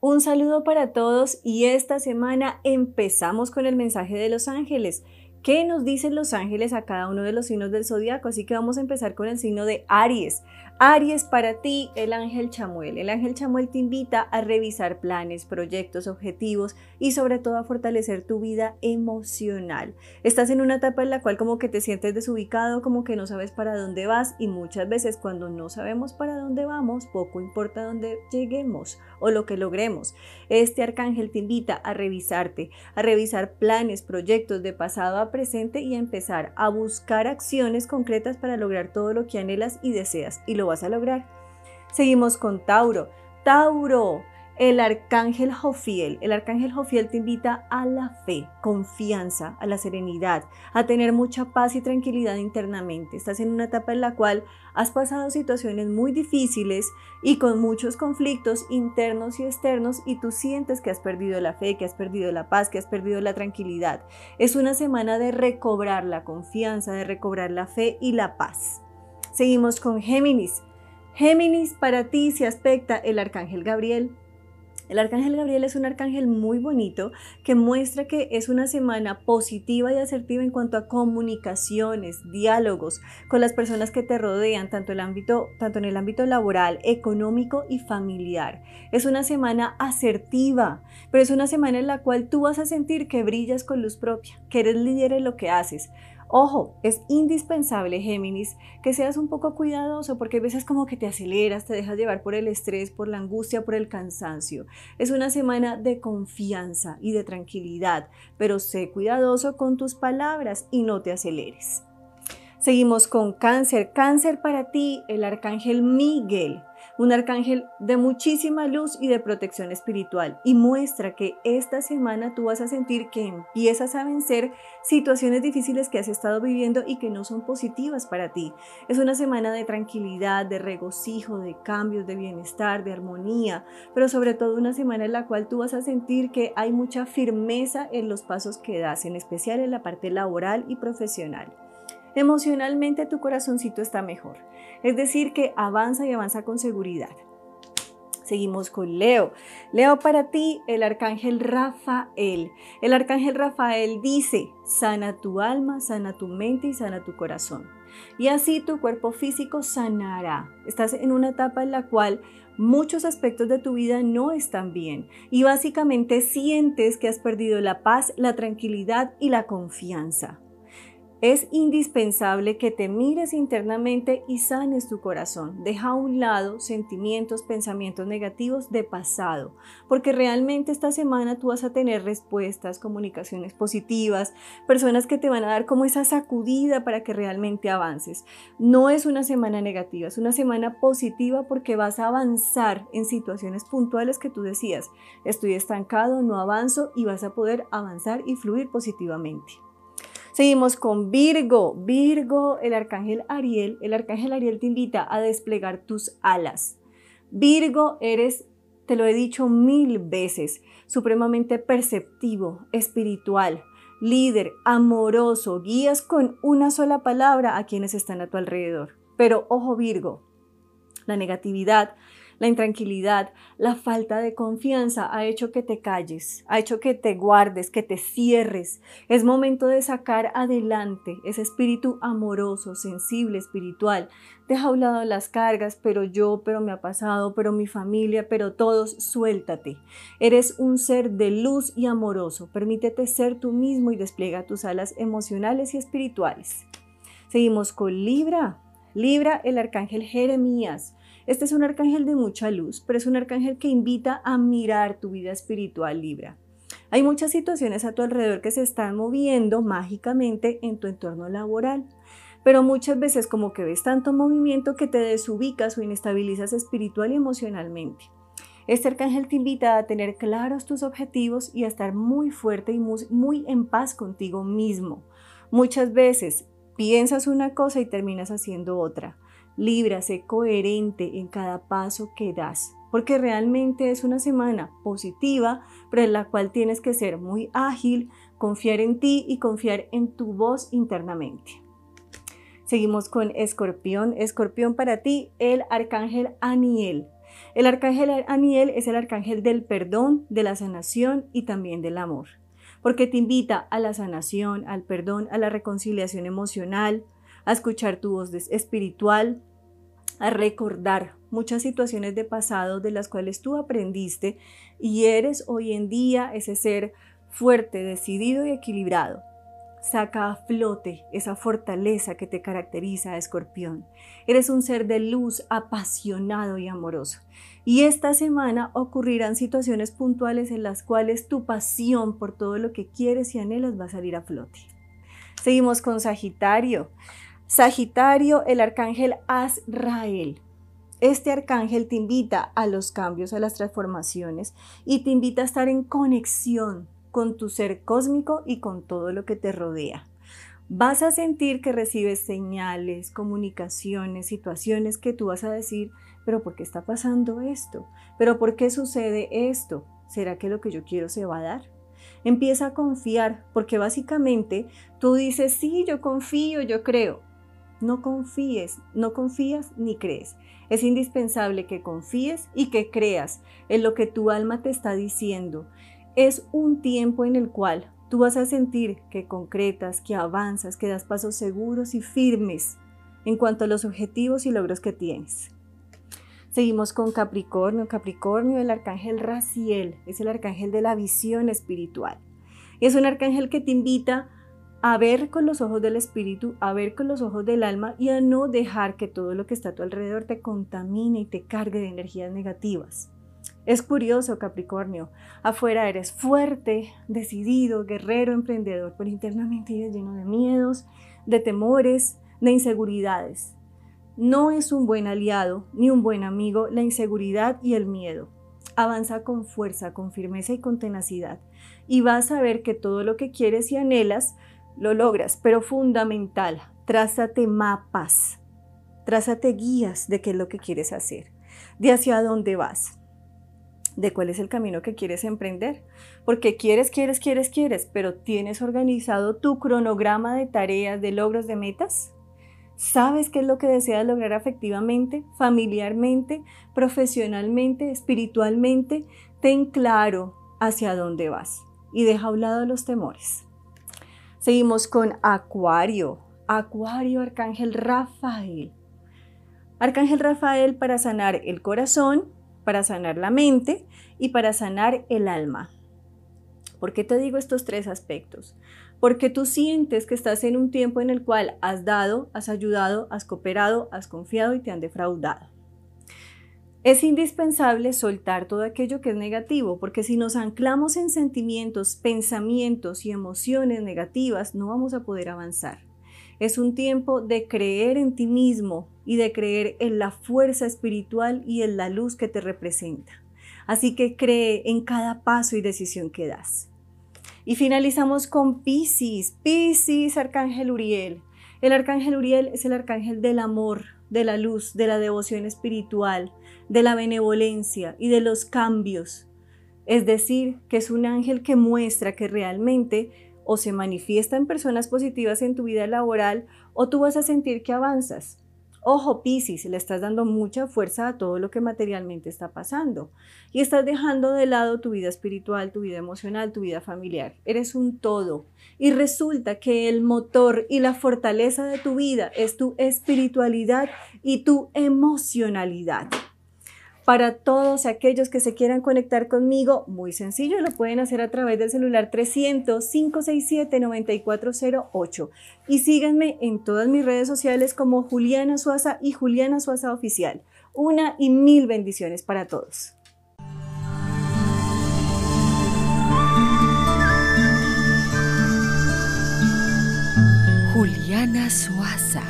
Un saludo para todos y esta semana empezamos con el mensaje de los ángeles. ¿Qué nos dicen los ángeles a cada uno de los signos del zodiaco? Así que vamos a empezar con el signo de Aries. Aries, para ti, el ángel Chamuel. El ángel Chamuel te invita a revisar planes, proyectos, objetivos y sobre todo a fortalecer tu vida emocional. Estás en una etapa en la cual como que te sientes desubicado, como que no sabes para dónde vas y muchas veces cuando no sabemos para dónde vamos, poco importa dónde lleguemos o lo que logremos. Este arcángel te invita a revisarte, a revisar planes, proyectos de pasado a presente y empezar a buscar acciones concretas para lograr todo lo que anhelas y deseas y lo vas a lograr. Seguimos con Tauro. Tauro, el arcángel Jofiel. El arcángel Jofiel te invita a la fe, confianza, a la serenidad, a tener mucha paz y tranquilidad internamente. Estás en una etapa en la cual has pasado situaciones muy difíciles y con muchos conflictos internos y externos y tú sientes que has perdido la fe, que has perdido la paz, que has perdido la tranquilidad. Es una semana de recobrar la confianza, de recobrar la fe y la paz. Seguimos con Géminis. Géminis, para ti se aspecta el arcángel Gabriel. El arcángel Gabriel es un arcángel muy bonito que muestra que es una semana positiva y asertiva en cuanto a comunicaciones, diálogos con las personas que te rodean, tanto, en el ámbito laboral, económico y familiar. Es una semana asertiva, pero es una semana en la cual tú vas a sentir que brillas con luz propia, que eres líder en lo que haces. Ojo, es indispensable, Géminis, que seas un poco cuidadoso porque a veces como que te aceleras, te dejas llevar por el estrés, por la angustia, por el cansancio. Es una semana de confianza y de tranquilidad, pero sé cuidadoso con tus palabras y no te aceleres. Seguimos con cáncer. Cáncer para ti, el arcángel Miguel un arcángel de muchísima luz y de protección espiritual y muestra que esta semana tú vas a sentir que empiezas a vencer situaciones difíciles que has estado viviendo y que no son positivas para ti. Es una semana de tranquilidad, de regocijo, de cambios, de bienestar, de armonía, pero sobre todo una semana en la cual tú vas a sentir que hay mucha firmeza en los pasos que das, en especial en la parte laboral y profesional. Emocionalmente tu corazoncito está mejor. Es decir, que avanza y avanza con seguridad. Seguimos con Leo. Leo para ti, el arcángel Rafael. El arcángel Rafael dice, sana tu alma, sana tu mente y sana tu corazón. Y así tu cuerpo físico sanará. Estás en una etapa en la cual muchos aspectos de tu vida no están bien y básicamente sientes que has perdido la paz, la tranquilidad y la confianza. Es indispensable que te mires internamente y sanes tu corazón. Deja a un lado sentimientos, pensamientos negativos de pasado, porque realmente esta semana tú vas a tener respuestas, comunicaciones positivas, personas que te van a dar como esa sacudida para que realmente avances. No es una semana negativa, es una semana positiva porque vas a avanzar en situaciones puntuales que tú decías, estoy estancado, no avanzo y vas a poder avanzar y fluir positivamente. Seguimos con Virgo. Virgo, el arcángel Ariel. El arcángel Ariel te invita a desplegar tus alas. Virgo, eres, te lo he dicho mil veces, supremamente perceptivo, espiritual, líder, amoroso. Guías con una sola palabra a quienes están a tu alrededor. Pero ojo Virgo, la negatividad, la intranquilidad, la falta de confianza ha hecho que te calles, ha hecho que te guardes, que te cierres. Es momento de sacar adelante ese espíritu amoroso, sensible, espiritual. Deja a un lado las cargas, pero yo, pero me ha pasado, pero mi familia, pero todos, suéltate. Eres un ser de luz y amoroso. Permítete ser tú mismo y despliega tus alas emocionales y espirituales. Seguimos con Libra. Libra, el arcángel Jeremías. Este es un arcángel de mucha luz, pero es un arcángel que invita a mirar tu vida espiritual Libra. Hay muchas situaciones a tu alrededor que se están moviendo mágicamente en tu entorno laboral, pero muchas veces como que ves tanto movimiento que te desubicas o inestabilizas espiritual y emocionalmente. Este arcángel te invita a tener claros tus objetivos y a estar muy fuerte y muy, muy en paz contigo mismo. Muchas veces piensas una cosa y terminas haciendo otra. Libra, sé coherente en cada paso que das, porque realmente es una semana positiva, pero en la cual tienes que ser muy ágil, confiar en ti y confiar en tu voz internamente. Seguimos con Escorpión. Escorpión para ti, el arcángel Aniel. El arcángel Aniel es el arcángel del perdón, de la sanación y también del amor, porque te invita a la sanación, al perdón, a la reconciliación emocional, a escuchar tu voz espiritual, a recordar muchas situaciones de pasado de las cuales tú aprendiste y eres hoy en día ese ser fuerte, decidido y equilibrado. Saca a flote esa fortaleza que te caracteriza, escorpión. Eres un ser de luz, apasionado y amoroso. Y esta semana ocurrirán situaciones puntuales en las cuales tu pasión por todo lo que quieres y anhelas va a salir a flote. Seguimos con Sagitario. Sagitario, el arcángel Azrael. Este arcángel te invita a los cambios, a las transformaciones y te invita a estar en conexión con tu ser cósmico y con todo lo que te rodea. Vas a sentir que recibes señales, comunicaciones, situaciones que tú vas a decir, pero ¿por qué está pasando esto? ¿Pero por qué sucede esto? ¿Será que lo que yo quiero se va a dar? Empieza a confiar, porque básicamente tú dices, sí, yo confío, yo creo, no confíes, no confías ni crees. Es indispensable que confíes y que creas en lo que tu alma te está diciendo. Es un tiempo en el cual tú vas a sentir que concretas, que avanzas, que das pasos seguros y firmes en cuanto a los objetivos y logros que tienes. Seguimos con Capricornio. Capricornio, el arcángel Raciel, es el arcángel de la visión espiritual. Es un arcángel que te invita a ver con los ojos del espíritu, a ver con los ojos del alma y a no dejar que todo lo que está a tu alrededor te contamine y te cargue de energías negativas. Es curioso, Capricornio, afuera eres fuerte, decidido, guerrero, emprendedor, pero internamente eres lleno de miedos, de temores, de inseguridades. No es un buen aliado ni un buen amigo la inseguridad y el miedo. Avanza con fuerza, con firmeza y con tenacidad, y vas a ver que todo lo que quieres y anhelas lo logras, pero fundamental, trázate mapas, trázate guías de qué es lo que quieres hacer, de hacia dónde vas, de cuál es el camino que quieres emprender, porque quieres, quieres, quieres, quieres, pero tienes organizado tu cronograma de tareas, de logros, de metas. ¿Sabes qué es lo que deseas lograr afectivamente, familiarmente, profesionalmente, espiritualmente? Ten claro hacia dónde vas y deja a un lado los temores. Seguimos con Acuario. Acuario, Arcángel Rafael. Arcángel Rafael para sanar el corazón, para sanar la mente y para sanar el alma. ¿Por qué te digo estos tres aspectos? Porque tú sientes que estás en un tiempo en el cual has dado, has ayudado, has cooperado, has confiado y te han defraudado. Es indispensable soltar todo aquello que es negativo, porque si nos anclamos en sentimientos, pensamientos y emociones negativas, no vamos a poder avanzar. Es un tiempo de creer en ti mismo y de creer en la fuerza espiritual y en la luz que te representa. Así que cree en cada paso y decisión que das. Y finalizamos con Piscis. Piscis, Arcángel Uriel. El Arcángel Uriel es el Arcángel del amor, de la luz, de la devoción espiritual, de la benevolencia y de los cambios. Es decir, que es un ángel que muestra que realmente o se manifiesta en personas positivas en tu vida laboral o tú vas a sentir que avanzas. Ojo, Piscis, le estás dando mucha fuerza a todo lo que materialmente está pasando y estás dejando de lado tu vida espiritual, tu vida emocional, tu vida familiar. Eres un todo y resulta que el motor y la fortaleza de tu vida es tu espiritualidad y tu emocionalidad. Para todos aquellos que se quieran conectar conmigo, muy sencillo, lo pueden hacer a través del celular 300-567-9408. Y síganme en todas mis redes sociales como Juliana Suaza y Juliana Suaza Oficial. Una y mil bendiciones para todos. Juliana Suaza.